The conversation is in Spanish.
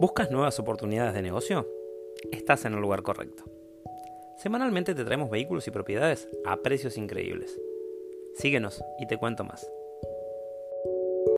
¿Buscas nuevas oportunidades de negocio? Estás en el lugar correcto. Semanalmente te traemos vehículos y propiedades a precios increíbles. Síguenos y te cuento más.